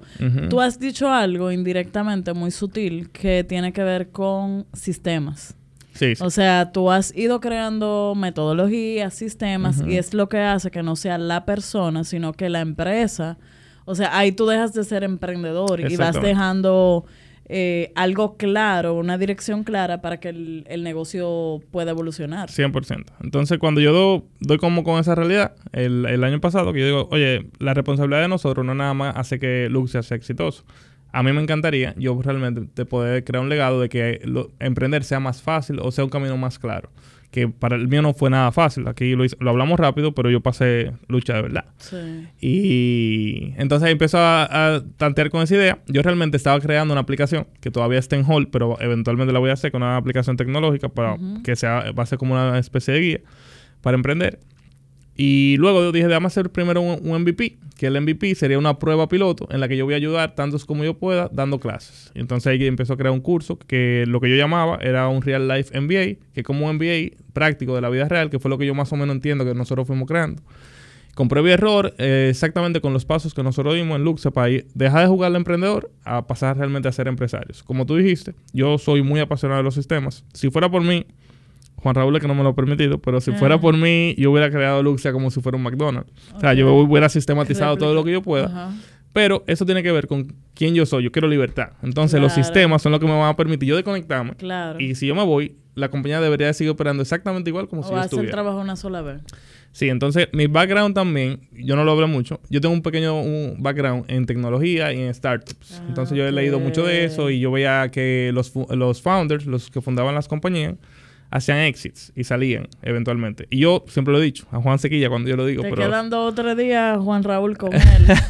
tú has dicho algo indirectamente muy sutil que tiene que ver con sistemas. Sí, O sea, tú has ido creando metodologías, sistemas, y es lo que hace que no sea la persona, sino que la empresa. O sea, ahí tú dejas de ser emprendedor y vas dejando eh, algo claro, una dirección clara para que el, negocio pueda evolucionar. 100%. Entonces, cuando yo doy como con esa realidad, el, año pasado, que yo digo, oye, la responsabilidad de nosotros no nada más hace que Luxia sea exitoso. a mí me encantaría yo realmente te poder crear un legado de que emprender sea más fácil o sea un camino más claro. Que para el mío no fue nada fácil. Aquí lo, lo hablamos rápido, pero yo pasé lucha de verdad. Sí. Y entonces ahí empezó a, tantear con esa idea. Yo realmente estaba creando una aplicación que todavía está en hold, pero eventualmente la voy a hacer con una aplicación tecnológica para que sea, va a ser como una especie de guía para emprender. Y luego dije, déjame hacer primero un, MVP, que el MVP sería una prueba piloto en la que yo voy a ayudar tantos como yo pueda dando clases. Entonces ahí empezó a crear un curso que lo que yo llamaba era un Real Life MBA, que como un MBA práctico de la vida real, que fue lo que yo más o menos entiendo que nosotros fuimos creando. Con y error, eh, exactamente con los pasos que nosotros dimos en Luxe para dejar de jugar al emprendedor a pasar realmente a ser empresarios. Como tú dijiste, yo soy muy apasionado de los sistemas. Si fuera por mí, Juan Raúl es que no me lo ha permitido, pero si fuera por mí, yo hubiera creado Luxia como si fuera un McDonald's. O sea, yo hubiera sistematizado todo lo que yo pueda. Pero eso tiene que ver con quién yo soy. Yo quiero libertad. Entonces, los sistemas son los que me van a permitir yo desconectarme. Claro. Y si yo me voy, la compañía debería seguir operando exactamente igual como si yo estuviera. hacer trabajo una sola vez. Sí, entonces mi background también, yo no lo hablo mucho. Yo tengo un pequeño un background en tecnología y en startups. entonces yo he leído mucho de eso y yo veía que los, los founders, los que fundaban las compañías, hacían exits y salían eventualmente. Y yo siempre lo he dicho a Juan Sequilla cuando yo lo digo. Te pero... quedan dos o tres días Juan Raúl con él.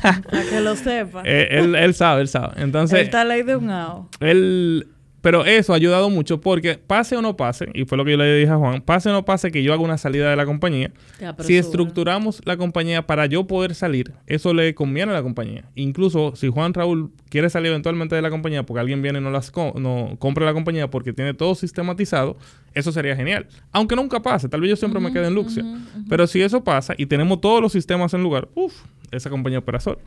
para que lo sepa. Eh, él, él, sabe, él sabe. Entonces. Él está ley de un ao. Él pero eso ha ayudado mucho porque pase o no pase, y fue lo que yo le dije a Juan, pase o no pase que yo haga una salida de la compañía, si estructuramos la compañía para yo poder salir, eso le conviene a la compañía. Incluso si Juan Raúl quiere salir eventualmente de la compañía porque alguien viene y no las no compra la compañía porque tiene todo sistematizado, eso sería genial. Aunque nunca pase, tal vez yo siempre me quede en Luxia. Pero si eso pasa y tenemos todos los sistemas en lugar, uff, esa compañía opera sola.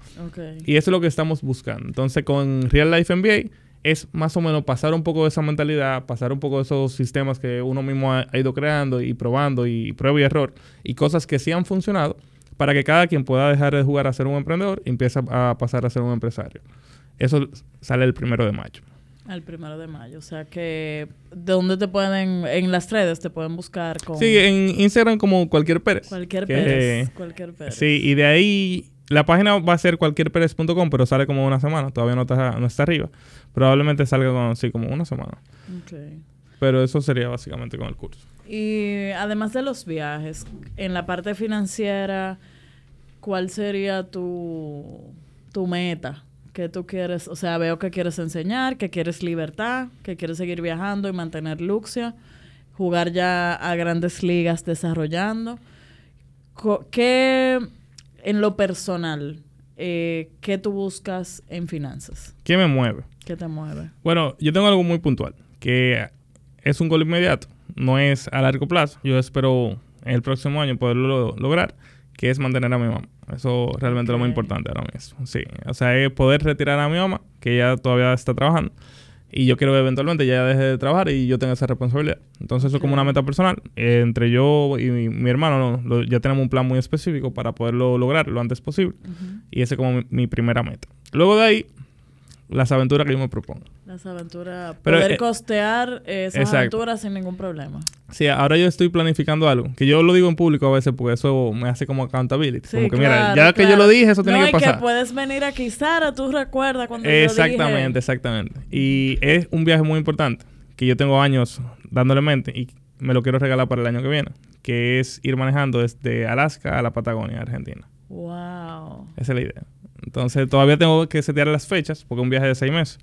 Y eso es lo que estamos buscando. Entonces con Real Life MBA es más o menos pasar un poco de esa mentalidad, pasar un poco de esos sistemas que uno mismo ha, ido creando y probando y prueba y error y cosas que sí han funcionado para que cada quien pueda dejar de jugar a ser un emprendedor y empiece a pasar a ser un empresario. Eso sale el primero de mayo. El primero de mayo. O sea que, ¿de dónde te pueden, en las redes te pueden buscar? Con... Sí, en Instagram como cualquier Pérez. Cualquier Pérez. Cualquier Pérez. Sí, y de ahí la página va a ser cualquierperez.com, pero sale como una semana. Todavía no está, no está arriba. Probablemente salga con, sí, como una semana. Pero eso sería básicamente con el curso. Y además de los viajes, en la parte financiera, ¿cuál sería tu, tu meta? que tú quieres? O sea, veo que quieres enseñar, que quieres libertad, que quieres seguir viajando y mantener luxia, jugar ya a grandes ligas desarrollando. ¿Qué en lo personal, eh, ¿qué tú buscas en finanzas? ¿Qué me mueve? ¿Qué te mueve? Bueno, yo tengo algo muy puntual, que es un gol inmediato, no es a largo plazo. Yo espero en el próximo año poderlo lograr, que es mantener a mi mamá. Eso realmente es lo más importante ahora mismo. Sí, o sea, es poder retirar a mi mamá, que ella todavía está trabajando y yo quiero eventualmente ya deje de trabajar y yo tenga esa responsabilidad. Entonces eso es como una meta personal. entre yo y mi, hermano ya tenemos un plan muy específico para poderlo lograr lo antes posible. Y ese es como mi primera meta. Luego de ahí, las aventuras que yo me propongo. Las aventuras. poder eh, costear esas aventuras sin ningún problema. Sí, ahora yo estoy planificando algo. Que yo lo digo en público a veces porque eso me hace como accountability. como que mira, ya que yo lo dije, eso tiene que pasar. que puedes venir aquí, Sara, tú recuerdas cuando Exactamente, yo dije. exactamente. Y es un viaje muy importante que yo tengo años dándole mente y me lo quiero regalar para el año que viene. Que es ir manejando desde Alaska a la Patagonia, Argentina. Wow. Esa es la idea. Entonces todavía tengo que setear las fechas porque es un viaje de seis meses.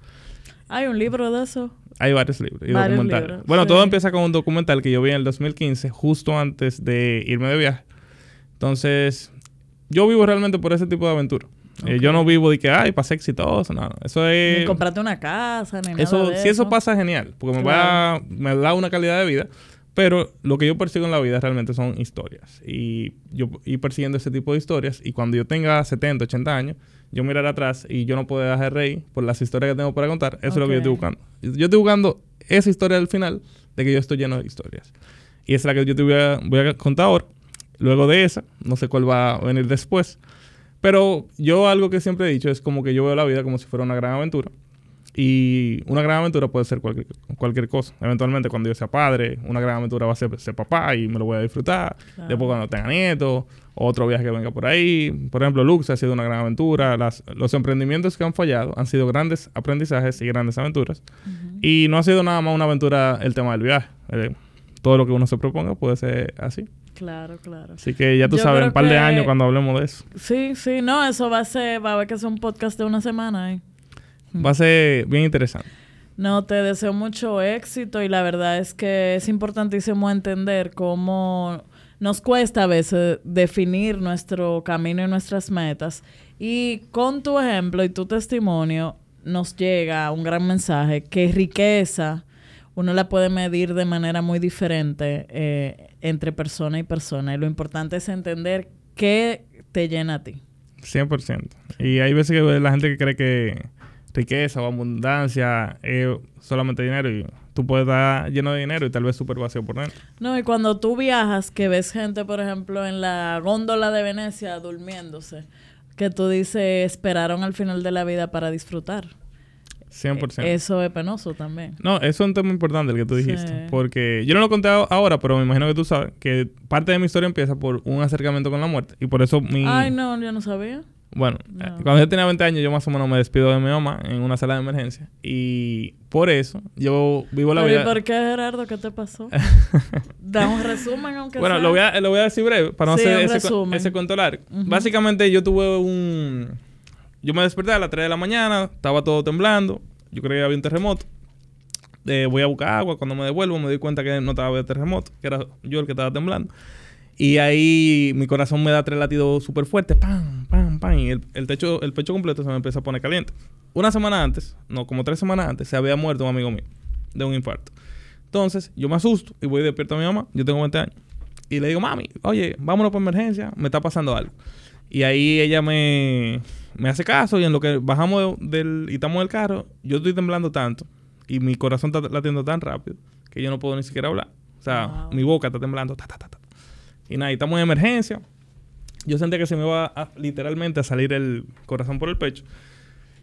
¿Hay un libro de eso? Hay varios libros y documentales. bueno, todo empieza con un documental que yo vi en el 2015, justo antes de irme de viaje. Entonces, yo vivo realmente por ese tipo de aventura. Eh, yo no vivo de que, ay, pasé exitoso, no, Eso es... Ni comprarte una casa, ni eso, nada de Si eso pasa, genial. Porque me, va, me da una calidad de vida. Pero lo que yo persigo en la vida realmente son historias. Y yo ir persiguiendo ese tipo de historias. Y cuando yo tenga 70, 80 años, yo mirar atrás y yo no puedo dejar de reír por las historias que tengo para contar. Eso es lo que yo estoy buscando. Yo estoy buscando esa historia al final de que yo estoy lleno de historias. Y esa es la que yo te voy a, voy a contar ahora. Luego de esa, no sé cuál va a venir después. Pero yo algo que siempre he dicho es como que yo veo la vida como si fuera una gran aventura. Y una gran aventura puede ser cualquier, cualquier cosa. Eventualmente, cuando yo sea padre, una gran aventura va a ser ser papá y me lo voy a disfrutar. Después, cuando tenga nietos, otro viaje que venga por ahí. Por ejemplo, Lux ha sido una gran aventura. Las, los emprendimientos que han fallado han sido grandes aprendizajes y grandes aventuras. Y no ha sido nada más una aventura el tema del viaje. Eh, todo lo que uno se proponga puede ser así. Claro, claro. Así que ya tú sabes, un par de años cuando hablemos de eso. Sí, sí, no, eso va a ser, va a haber que ser un podcast de una semana. ¿eh? Va a ser bien interesante. No, te deseo mucho éxito y la verdad es que es importantísimo entender cómo nos cuesta a veces definir nuestro camino y nuestras metas. Y con tu ejemplo y tu testimonio nos llega un gran mensaje que riqueza uno la puede medir de manera muy diferente eh, entre persona y persona. Y lo importante es entender qué te llena a ti. 100%. Y hay veces que la gente que cree que riqueza o abundancia es solamente dinero y tú puedes estar lleno de dinero y tal vez súper vacío por dentro. No, y cuando tú viajas, que ves gente, por ejemplo, en la góndola de Venecia durmiéndose, que tú dices, esperaron al final de la vida para disfrutar. 100%. Eso es penoso también. No, eso es un tema importante el que tú dijiste. Porque yo no lo conté ahora, pero me imagino que tú sabes que parte de mi historia empieza por un acercamiento con la muerte. Y por eso mi... Ay, no, yo no sabía. Bueno, cuando yo tenía 20 años, yo más o menos me despido de mi mamá en una sala de emergencia. Y por eso yo vivo la vida. ¿Y por qué, Gerardo? ¿Qué te pasó? da un resumen, aunque bueno, sea. Lo voy, a, lo voy a decir breve para no hacer ese, ese, cuento largo. Básicamente, yo tuve un yo me desperté a las 3 de la mañana, estaba todo temblando. Yo creía que había un terremoto. Eh, voy a buscar agua. Cuando me devuelvo, me doy cuenta que no estaba de terremoto, que era yo el que estaba temblando. Y ahí mi corazón me da tres latidos súper fuertes, pam, pam, pam. Y el, techo, el pecho completo se me empieza a poner caliente. Una semana antes, no, como tres semanas antes, se había muerto un amigo mío de un infarto. Entonces, yo me asusto y voy despierto a mi mamá. Yo tengo 20 años. Y le digo, mami, oye, vámonos por emergencia, me está pasando algo. Y ahí ella me, me hace caso y en lo que bajamos del y estamos del carro, yo estoy temblando tanto y mi corazón está latiendo tan rápido que yo no puedo ni siquiera hablar. O sea, mi boca está temblando. Y nada, y estamos en emergencia. Yo sentía que se me iba literalmente a salir el corazón por el pecho.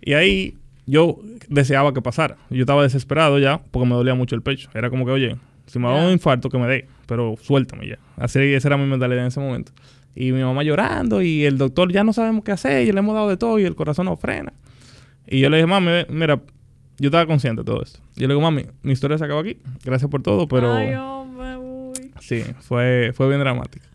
Y ahí yo deseaba que pasara. Yo estaba desesperado ya porque me dolía mucho el pecho. Era como que, oye, si me da un infarto, que me dé, pero suéltame ya. Así, esa era mi mentalidad en ese momento. Y mi mamá llorando y el doctor ya no sabemos qué hacer y le hemos dado de todo y el corazón no frena. Y yo le dije, mami, mira, yo estaba consciente de todo esto. Yo le digo, mami, mi historia se acabó aquí. Gracias por todo, pero... Ay, uy. Sí, fue, fue bien dramático.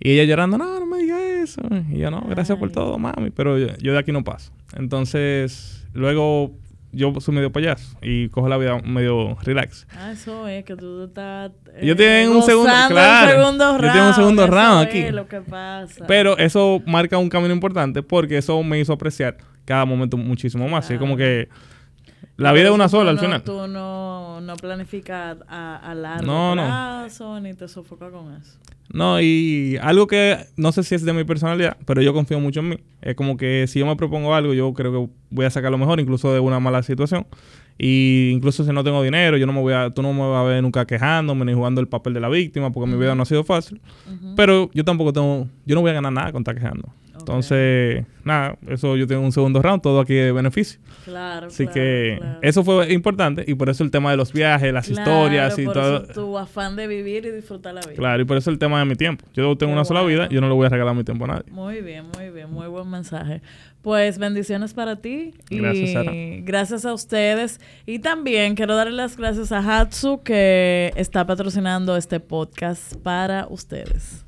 Y ella llorando, no, no me digas eso. Y yo, no, gracias por todo, mami, pero yo de aquí no paso. Entonces, luego yo soy medio payaso y cojo la vida medio relax. Ah, eso es que tú estás. Eh, yo tengo un segundo, claro, segundo round. Yo tengo un segundo round aquí. Es lo que pasa. Pero eso marca un camino importante porque eso me hizo apreciar cada momento muchísimo más. Es como que la vida es una sola al final. Tú no, no planificas a, a largo no, plazo ni te sofocas con eso. No, y algo que no sé si es de mi personalidad, pero yo confío mucho en mí. Es como que si yo me propongo algo, yo creo que voy a sacar lo mejor, incluso de una mala situación. Y incluso si no tengo dinero, yo no me voy a, tú no me vas a ver nunca quejándome ni jugando el papel de la víctima, porque mi vida no ha sido fácil. Pero yo tampoco tengo, yo no voy a ganar nada con estar quejando. Entonces, nada, eso yo tengo un segundo round, todo aquí de beneficio. Claro. Así que eso fue importante y por eso el tema de los viajes, las historias y por todo. Eso tu afán de vivir y disfrutar la vida. Claro, y por eso el tema de mi tiempo. Yo tengo una sola vida, yo no le voy a regalar mi tiempo a nadie. Muy bien, muy bien, muy buen mensaje. Pues bendiciones para ti. Gracias, Sara. Gracias a ustedes. Y también quiero darle las gracias a Hatsu que está patrocinando este podcast para ustedes.